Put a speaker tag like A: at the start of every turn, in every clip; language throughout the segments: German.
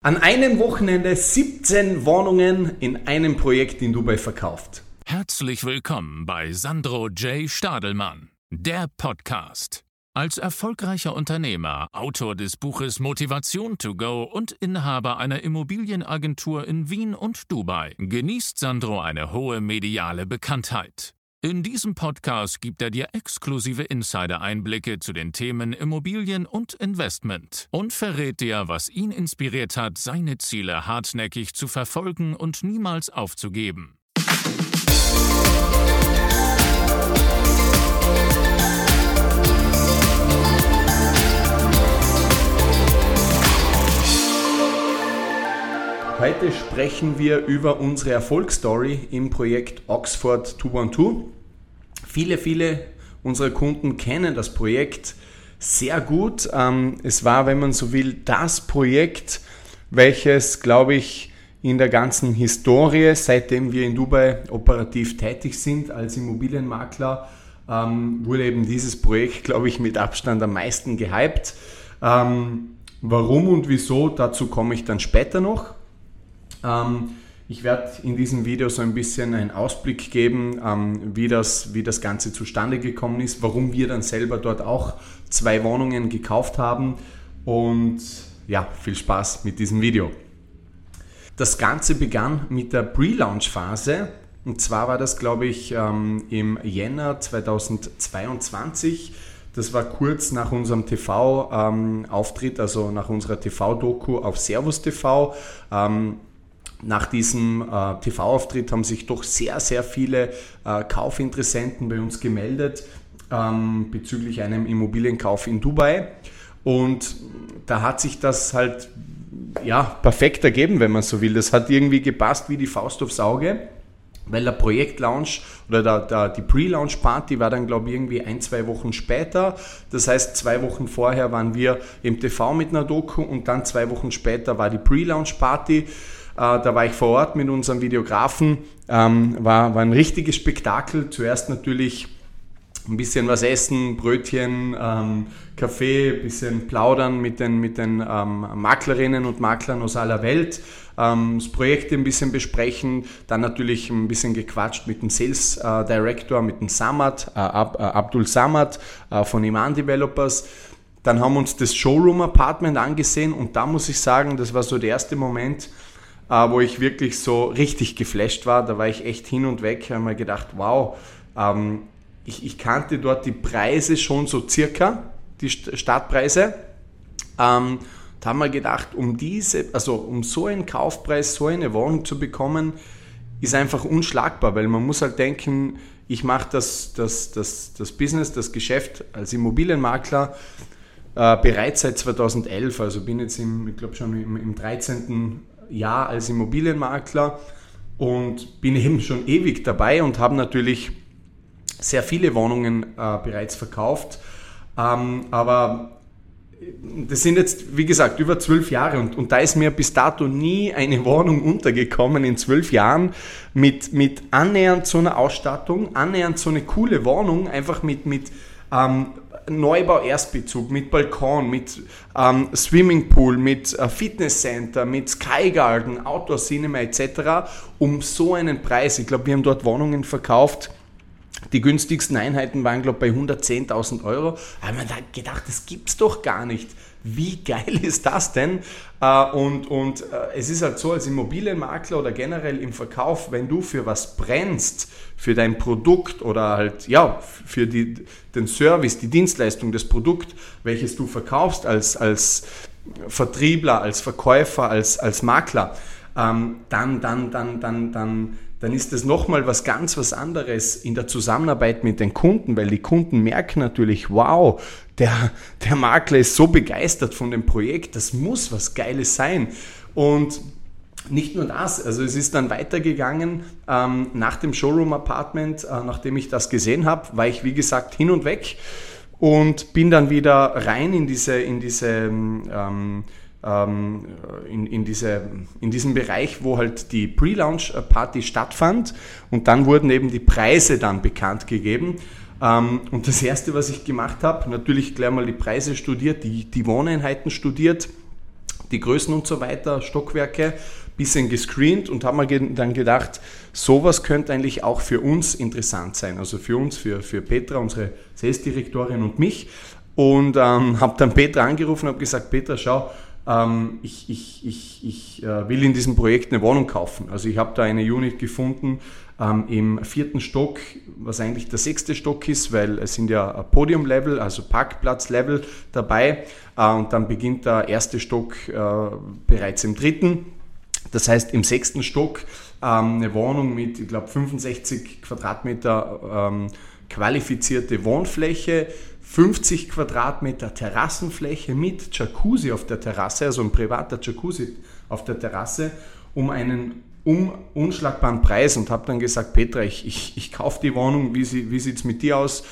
A: An einem Wochenende 17 Wohnungen in einem Projekt in Dubai verkauft.
B: Herzlich willkommen bei Sandro J. Stadelmann, der Podcast. Als erfolgreicher Unternehmer, Autor des Buches Motivation to Go und Inhaber einer Immobilienagentur in Wien und Dubai genießt Sandro eine hohe mediale Bekanntheit. In diesem Podcast gibt er dir exklusive Insider-Einblicke zu den Themen Immobilien und Investment und verrät dir, was ihn inspiriert hat, seine Ziele hartnäckig zu verfolgen und niemals aufzugeben.
A: Heute sprechen wir über unsere Erfolgsstory im Projekt Oxford 212. Viele, viele unserer Kunden kennen das Projekt sehr gut. Ähm, es war, wenn man so will, das Projekt, welches, glaube ich, in der ganzen Historie, seitdem wir in Dubai operativ tätig sind als Immobilienmakler, ähm, wurde eben dieses Projekt, glaube ich, mit Abstand am meisten gehypt. Ähm, warum und wieso, dazu komme ich dann später noch. Ähm, ich werde in diesem Video so ein bisschen einen Ausblick geben, ähm, wie, das, wie das Ganze zustande gekommen ist, warum wir dann selber dort auch zwei Wohnungen gekauft haben und ja, viel Spaß mit diesem Video. Das Ganze begann mit der Pre-Launch-Phase und zwar war das, glaube ich, ähm, im Jänner 2022. Das war kurz nach unserem TV-Auftritt, also nach unserer TV-Doku auf Servus TV nach diesem äh, TV-Auftritt haben sich doch sehr, sehr viele äh, Kaufinteressenten bei uns gemeldet ähm, bezüglich einem Immobilienkauf in Dubai. Und da hat sich das halt ja, perfekt ergeben, wenn man so will. Das hat irgendwie gepasst wie die Faust aufs Auge, weil der Projektlaunch oder der, der, die Pre-Launch-Party war dann, glaube ich, irgendwie ein, zwei Wochen später. Das heißt, zwei Wochen vorher waren wir im TV mit einer Doku und dann zwei Wochen später war die Pre-Launch-Party. Äh, da war ich vor Ort mit unserem Videografen. Ähm, war, war ein richtiges Spektakel. Zuerst natürlich ein bisschen was essen, Brötchen, ähm, Kaffee, ein bisschen plaudern mit den, mit den ähm, Maklerinnen und Maklern aus aller Welt, das Projekt ein bisschen besprechen, dann natürlich ein bisschen gequatscht mit dem Sales äh, Director, mit dem Samad, äh, Ab, Abdul Samad von Iman Developers. Dann haben wir uns das Showroom Apartment angesehen und da muss ich sagen, das war so der erste Moment, äh, wo ich wirklich so richtig geflasht war. Da war ich echt hin und weg, habe mir gedacht, wow, ähm, ich, ich, kannte dort die Preise schon so circa, die Startpreise. Ähm, da haben wir gedacht, um diese, also um so einen Kaufpreis, so eine Wohnung zu bekommen, ist einfach unschlagbar, weil man muss halt denken, ich mache das, das, das, das Business, das Geschäft als Immobilienmakler äh, bereits seit 2011, also bin jetzt im, ich glaube schon im, im 13. Jahr als Immobilienmakler und bin eben schon ewig dabei und habe natürlich sehr viele Wohnungen äh, bereits verkauft. Ähm, aber das sind jetzt, wie gesagt, über zwölf Jahre und, und da ist mir bis dato nie eine Wohnung untergekommen in zwölf Jahren mit, mit annähernd so einer Ausstattung, annähernd so eine coole Wohnung, einfach mit, mit ähm, Neubau Erstbezug mit Balkon, mit ähm, Swimmingpool, mit äh, Fitnesscenter, mit Sky Garden, Outdoor Cinema etc. um so einen Preis. Ich glaube, wir haben dort Wohnungen verkauft. Die günstigsten Einheiten waren, glaube ich, bei 110.000 Euro. Da haben wir gedacht, das gibt's doch gar nicht wie geil ist das denn? Äh, und, und äh, es ist halt so, als Immobilienmakler oder generell im Verkauf, wenn du für was brennst, für dein Produkt oder halt, ja, für die, den Service, die Dienstleistung, das Produkt, welches du verkaufst als, als Vertriebler, als Verkäufer, als, als Makler, ähm, dann, dann, dann, dann, dann, dann ist das nochmal was ganz was anderes in der Zusammenarbeit mit den Kunden, weil die Kunden merken natürlich, wow, der, der Makler ist so begeistert von dem Projekt, das muss was Geiles sein. Und nicht nur das, also es ist dann weitergegangen ähm, nach dem Showroom Apartment, äh, nachdem ich das gesehen habe, war ich wie gesagt hin und weg und bin dann wieder rein in diese, in diese ähm, in, in, diese, in diesem Bereich, wo halt die Pre-Launch-Party stattfand und dann wurden eben die Preise dann bekannt gegeben. Ähm, und das Erste, was ich gemacht habe, natürlich gleich mal die Preise studiert, die, die Wohneinheiten studiert, die Größen und so weiter, Stockwerke, bisschen gescreent und haben mir dann gedacht, sowas könnte eigentlich auch für uns interessant sein. Also für uns, für, für Petra, unsere Sales-Direktorin und mich. Und ähm, habe dann Petra angerufen und habe gesagt, Petra, schau, ähm, ich, ich, ich, ich äh, will in diesem Projekt eine Wohnung kaufen. Also ich habe da eine Unit gefunden ähm, im vierten Stock, was eigentlich der sechste Stock ist, weil es sind ja Podium-Level, also Parkplatz-Level dabei. Äh, und dann beginnt der erste Stock äh, bereits im dritten. Das heißt, im sechsten Stock ähm, eine Wohnung mit, ich glaube, 65 Quadratmeter ähm, qualifizierte Wohnfläche, 50 Quadratmeter Terrassenfläche mit Jacuzzi auf der Terrasse, also ein privater Jacuzzi auf der Terrasse, um einen um unschlagbaren Preis und habe dann gesagt, Petra, ich, ich, ich kaufe die Wohnung, wie, sie, wie sieht es mit dir aus?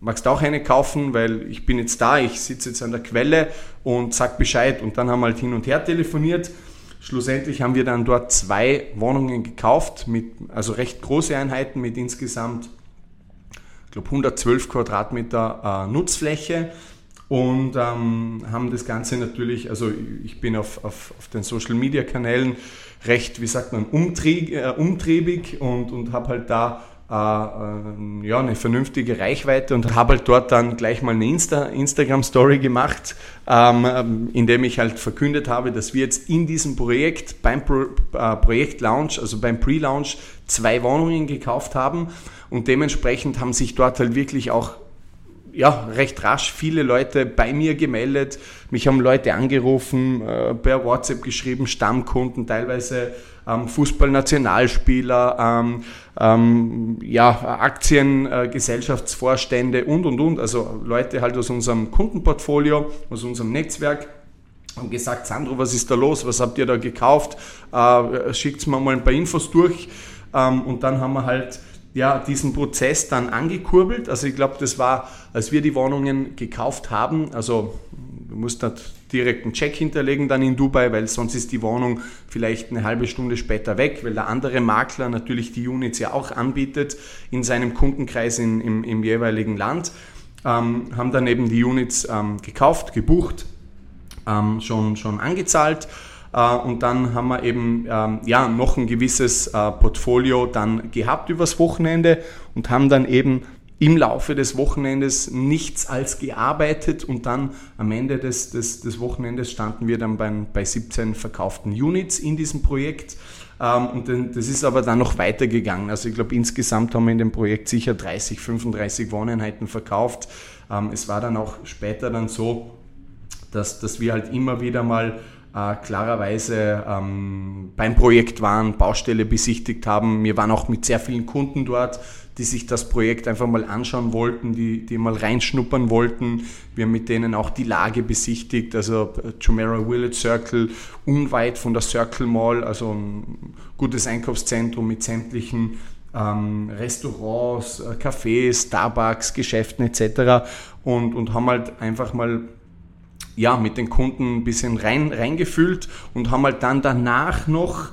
A: Magst du auch eine kaufen? Weil ich bin jetzt da, ich sitze jetzt an der Quelle und sag Bescheid. Und dann haben wir halt hin und her telefoniert Schlussendlich haben wir dann dort zwei Wohnungen gekauft, mit, also recht große Einheiten mit insgesamt ich glaube 112 Quadratmeter äh, Nutzfläche. Und ähm, haben das Ganze natürlich, also ich bin auf, auf, auf den Social Media Kanälen recht, wie sagt man, umtrieb, äh, umtriebig und, und habe halt da ja, eine vernünftige Reichweite und habe halt dort dann gleich mal eine Insta Instagram-Story gemacht, ähm, ähm, in dem ich halt verkündet habe, dass wir jetzt in diesem Projekt, beim Pro äh, Projekt Launch, also beim Pre-Launch, zwei Wohnungen gekauft haben. Und dementsprechend haben sich dort halt wirklich auch ja, recht rasch viele Leute bei mir gemeldet. Mich haben Leute angerufen, äh, per WhatsApp geschrieben, Stammkunden, teilweise ähm, Fußballnationalspieler, ähm, ähm, ja, Aktiengesellschaftsvorstände äh, und und und. Also Leute halt aus unserem Kundenportfolio, aus unserem Netzwerk haben gesagt, Sandro, was ist da los? Was habt ihr da gekauft? Äh, Schickt mir mal ein paar Infos durch. Ähm, und dann haben wir halt ja, diesen Prozess dann angekurbelt. Also ich glaube, das war, als wir die Wohnungen gekauft haben, also du musst da direkt einen Check hinterlegen dann in Dubai, weil sonst ist die Wohnung vielleicht eine halbe Stunde später weg, weil der andere Makler natürlich die Units ja auch anbietet in seinem Kundenkreis in, im, im jeweiligen Land. Ähm, haben dann eben die Units ähm, gekauft, gebucht, ähm, schon, schon angezahlt und dann haben wir eben ähm, ja, noch ein gewisses äh, Portfolio dann gehabt übers Wochenende und haben dann eben im Laufe des Wochenendes nichts als gearbeitet und dann am Ende des, des, des Wochenendes standen wir dann bei, bei 17 verkauften Units in diesem Projekt. Ähm, und das ist aber dann noch weitergegangen. Also ich glaube, insgesamt haben wir in dem Projekt sicher 30, 35 Wohneinheiten verkauft. Ähm, es war dann auch später dann so, dass, dass wir halt immer wieder mal äh, klarerweise ähm, beim Projekt waren, Baustelle besichtigt haben. Wir waren auch mit sehr vielen Kunden dort, die sich das Projekt einfach mal anschauen wollten, die, die mal reinschnuppern wollten. Wir haben mit denen auch die Lage besichtigt, also äh, Jumeirah Village Circle, unweit von der Circle Mall, also ein gutes Einkaufszentrum mit sämtlichen ähm, Restaurants, äh, Cafés, Starbucks, Geschäften etc. Und, und haben halt einfach mal ja, mit den Kunden ein bisschen rein, reingefühlt und haben halt dann danach noch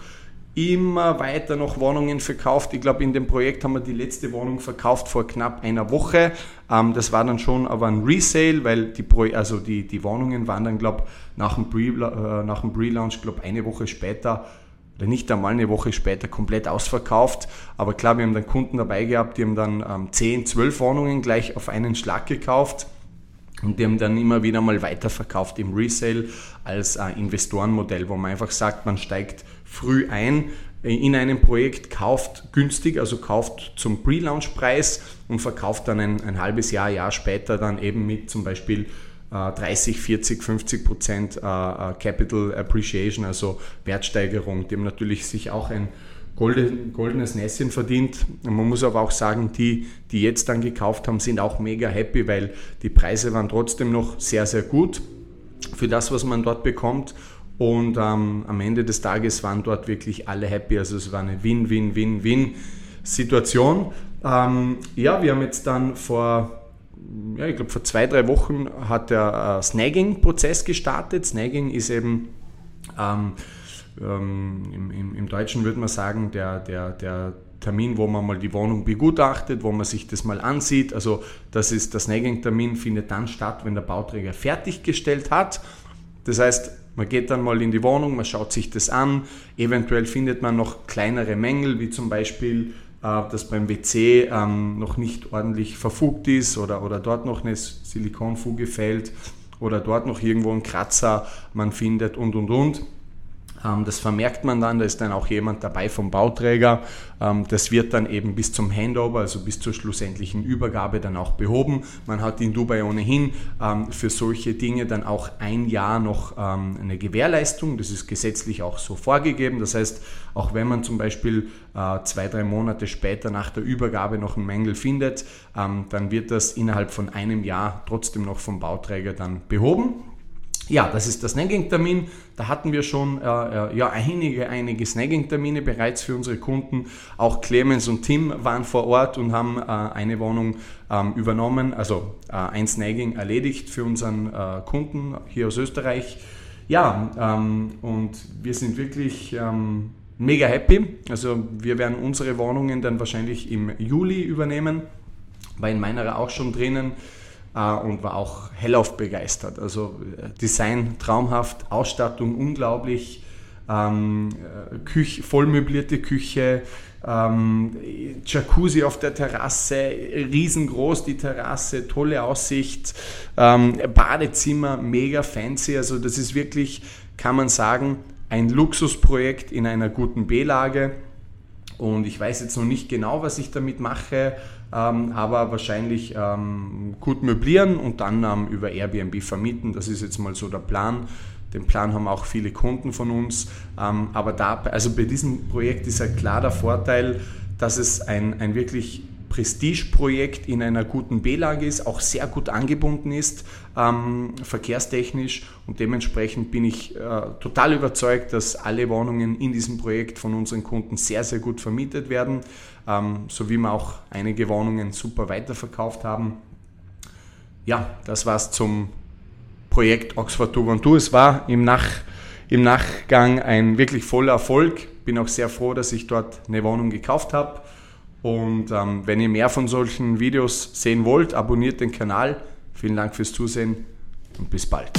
A: immer weiter noch Wohnungen verkauft. Ich glaube, in dem Projekt haben wir die letzte Wohnung verkauft vor knapp einer Woche. Ähm, das war dann schon aber ein Resale, weil die, Pro also die, die Wohnungen waren dann, glaube ich, nach dem Pre-Launch, Pre glaube eine Woche später oder nicht einmal eine Woche später komplett ausverkauft. Aber klar, wir haben dann Kunden dabei gehabt, die haben dann ähm, 10, 12 Wohnungen gleich auf einen Schlag gekauft. Und die haben dann immer wieder mal weiterverkauft im Resale als äh, Investorenmodell, wo man einfach sagt, man steigt früh ein in einem Projekt, kauft günstig, also kauft zum Pre-Launch-Preis und verkauft dann ein, ein, halbes Jahr, Jahr später dann eben mit zum Beispiel äh, 30, 40, 50 Prozent äh, äh, Capital Appreciation, also Wertsteigerung, dem natürlich sich auch ein golden, goldenes Näschen verdient. Man muss aber auch sagen, die, die jetzt dann gekauft haben, sind auch mega happy, weil die Preise waren trotzdem noch sehr, sehr gut für das, was man dort bekommt. Und ähm, am Ende des Tages waren dort wirklich alle happy. Also es war eine Win-Win-Win-Win-Situation. Ähm, ja, wir haben jetzt dann vor, ja, ich glaube vor zwei, drei Wochen hat der äh, Snagging-Prozess gestartet. Snagging ist eben ähm, ähm, im, im, im, Deutschen würde man sagen, der, der, der Termin, wo man mal die Wohnung begutachtet, wo man sich das mal ansieht. Also das ist der Snagging-Termin findet dann statt, wenn der Bauträger fertiggestellt hat. Das heißt, Man geht dann mal in die Wohnung, man schaut sich das an. Eventuell findet man noch kleinere Mängel, wie zum Beispiel, äh, dass beim WC ähm, noch nicht ordentlich verfugt ist oder, oder dort noch eine Silikonfuge fällt oder dort noch irgendwo ein Kratzer man findet und und und. Ähm, das vermerkt man dann, da ist dann auch jemand dabei vom Bauträger. Ähm, das wird dann eben bis zum Handover, also bis zur schlussendlichen Übergabe dann auch behoben. Man hat in Dubai ohnehin ähm, für solche Dinge dann auch ein Jahr noch eine Gewährleistung. Das ist gesetzlich auch so vorgegeben. Das heißt, auch wenn man zum Beispiel äh, zwei, drei Monate später nach der Übergabe noch einen Mängel findet, dann wird das innerhalb von einem Jahr trotzdem noch vom Bauträger dann behoben. Ja, das ist der Snagging-Termin. Da hatten wir schon äh, äh, ja, einige, einige Snagging-Termine bereits für unsere Kunden. Auch Clemens und Tim waren vor Ort und haben äh, eine Wohnung ähm, übernommen, also äh, ein Snagging erledigt für unseren äh, Kunden hier aus Österreich. Ja, ähm, und wir sind wirklich ähm, mega happy. Also wir werden unsere Wohnungen dann wahrscheinlich im Juli übernehmen. War in meiner auch schon drinnen und war auch hellauf begeistert. Also äh, Design traumhaft, Ausstattung unglaublich, ähm, äh, Küche, vollmöblierte Küche, ähm, Jacuzzi auf der Terrasse, riesengroß die Terrasse, tolle Aussicht, ähm, Badezimmer, mega fancy. Also das ist wirklich, kann man sagen, ein Luxusprojekt in einer guten B-Lage. Und ich weiß jetzt noch nicht genau, was ich damit mache ähm, aber wahrscheinlich ähm, gut möblieren und dann ähm, über Airbnb vermieten. Das ist jetzt mal so der Plan. Den Plan haben auch viele Kunden von uns. Ähm, aber da, also bei diesem Projekt ist ja klar der Vorteil, dass es ein, ein wirklich Prestigeprojekt in einer guten B-Lage ist, auch sehr gut angebunden ist, ähm, verkehrstechnisch und dementsprechend bin ich äh, total überzeugt, dass alle Wohnungen in diesem Projekt von unseren Kunden sehr, sehr gut vermietet werden, ähm, so wie wir auch einige Wohnungen super weiterverkauft haben. Ja, das war's zum Projekt Oxford Two Es war im, Nach, im Nachgang ein wirklich voller Erfolg. Bin auch sehr froh, dass ich dort eine Wohnung gekauft habe. Und ähm, wenn ihr mehr von solchen Videos sehen wollt, abonniert den Kanal. Vielen Dank fürs Zusehen und bis bald.